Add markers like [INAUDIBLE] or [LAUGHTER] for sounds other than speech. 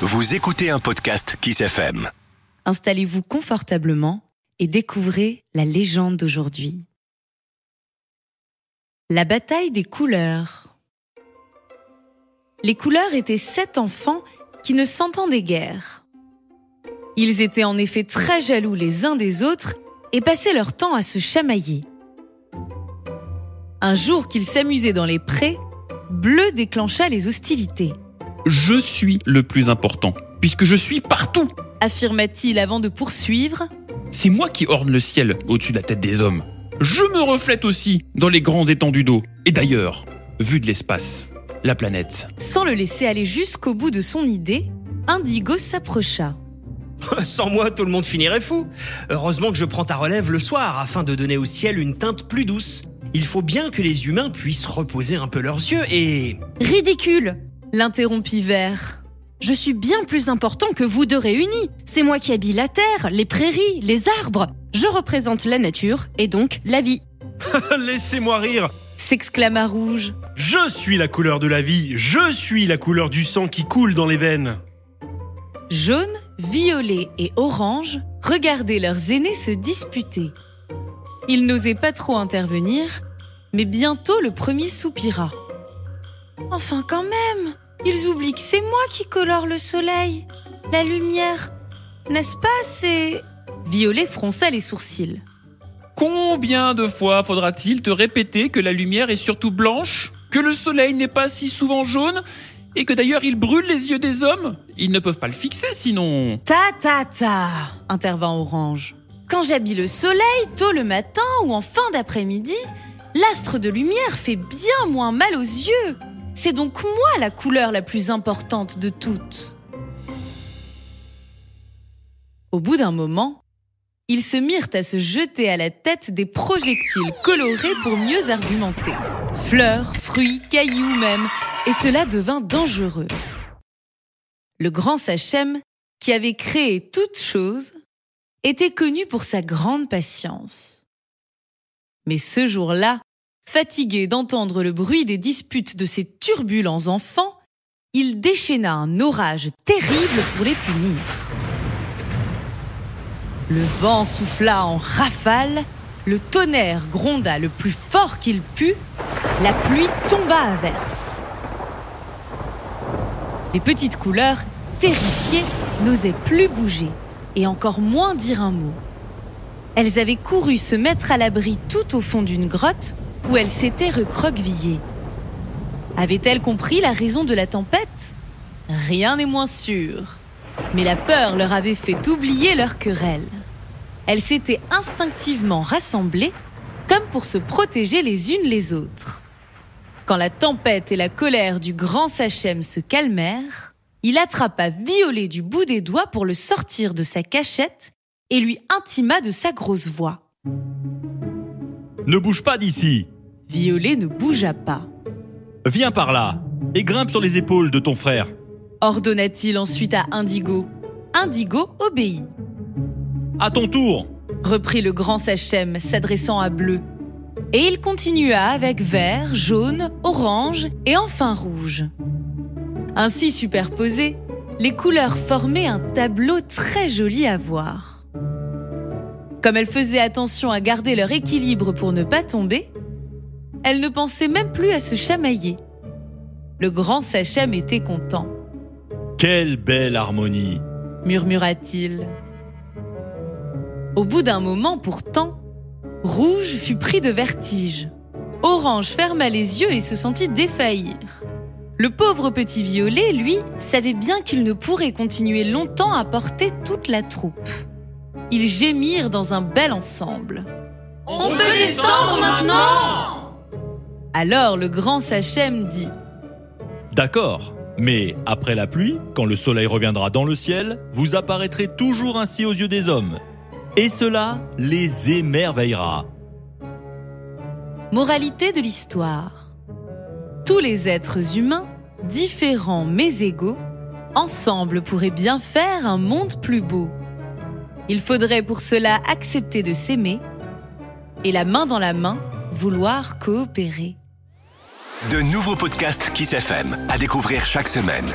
Vous écoutez un podcast Kiss FM. Installez-vous confortablement et découvrez la légende d'aujourd'hui. La bataille des couleurs. Les couleurs étaient sept enfants qui ne s'entendaient guère. Ils étaient en effet très jaloux les uns des autres et passaient leur temps à se chamailler. Un jour qu'ils s'amusaient dans les prés, Bleu déclencha les hostilités. Je suis le plus important, puisque je suis partout. Affirma-t-il avant de poursuivre? C'est moi qui orne le ciel au-dessus de la tête des hommes. Je me reflète aussi dans les grandes étendues d'eau. Et d'ailleurs, vu de l'espace, la planète. Sans le laisser aller jusqu'au bout de son idée, Indigo s'approcha. [LAUGHS] Sans moi, tout le monde finirait fou. Heureusement que je prends ta relève le soir afin de donner au ciel une teinte plus douce. Il faut bien que les humains puissent reposer un peu leurs yeux et... Ridicule L'interrompit Vert. Je suis bien plus important que vous deux réunis. C'est moi qui habille la terre, les prairies, les arbres. Je représente la nature et donc la vie. [LAUGHS] Laissez-moi rire s'exclama Rouge. Je suis la couleur de la vie, je suis la couleur du sang qui coule dans les veines. Jaune, violet et orange regardaient leurs aînés se disputer. Ils n'osaient pas trop intervenir, mais bientôt le premier soupira. Enfin quand même, ils oublient que c'est moi qui colore le soleil, la lumière. N'est-ce pas? C'est... Violet fronça les sourcils. Combien de fois faudra-t-il te répéter que la lumière est surtout blanche Que le soleil n'est pas si souvent jaune Et que d'ailleurs il brûle les yeux des hommes? Ils ne peuvent pas le fixer sinon... Ta ta ta intervint Orange. Quand j'habille le soleil tôt le matin ou en fin d'après-midi, l'astre de lumière fait bien moins mal aux yeux. C'est donc moi la couleur la plus importante de toutes. Au bout d'un moment, ils se mirent à se jeter à la tête des projectiles colorés pour mieux argumenter. Fleurs, fruits, cailloux même, et cela devint dangereux. Le grand Sachem, qui avait créé toutes choses, était connu pour sa grande patience. Mais ce jour-là, fatigué d'entendre le bruit des disputes de ces turbulents enfants, il déchaîna un orage terrible pour les punir. Le vent souffla en rafale, le tonnerre gronda le plus fort qu'il put, la pluie tomba à verse. Les petites couleurs, terrifiées, n'osaient plus bouger et encore moins dire un mot. Elles avaient couru se mettre à l'abri tout au fond d'une grotte où elles s'étaient recroquevillées. Avaient-elles compris la raison de la tempête? Rien n'est moins sûr. Mais la peur leur avait fait oublier leur querelle. Elles s'étaient instinctivement rassemblées comme pour se protéger les unes les autres. Quand la tempête et la colère du grand Sachem se calmèrent, il attrapa Violet du bout des doigts pour le sortir de sa cachette et lui intima de sa grosse voix. Ne bouge pas d'ici Violet ne bougea pas. Viens par là et grimpe sur les épaules de ton frère. Ordonna-t-il ensuite à Indigo. Indigo obéit. À ton tour reprit le grand Sachem, s'adressant à Bleu. Et il continua avec vert, jaune, orange et enfin rouge. Ainsi superposées, les couleurs formaient un tableau très joli à voir. Comme elles faisaient attention à garder leur équilibre pour ne pas tomber, elles ne pensaient même plus à se chamailler. Le grand Sachem était content. Quelle belle harmonie murmura-t-il. Au bout d'un moment pourtant, Rouge fut pris de vertige. Orange ferma les yeux et se sentit défaillir. Le pauvre petit violet, lui, savait bien qu'il ne pourrait continuer longtemps à porter toute la troupe. Ils gémirent dans un bel ensemble. On, peut descendre maintenant Alors le grand Sachem dit D'accord, mais après la pluie, quand le soleil reviendra dans le ciel, vous apparaîtrez toujours ainsi aux yeux des hommes. Et cela les émerveillera. Moralité de l'histoire tous les êtres humains, différents mais égaux, ensemble pourraient bien faire un monde plus beau. Il faudrait pour cela accepter de s'aimer et la main dans la main vouloir coopérer. De nouveaux podcasts Kiss FM à découvrir chaque semaine.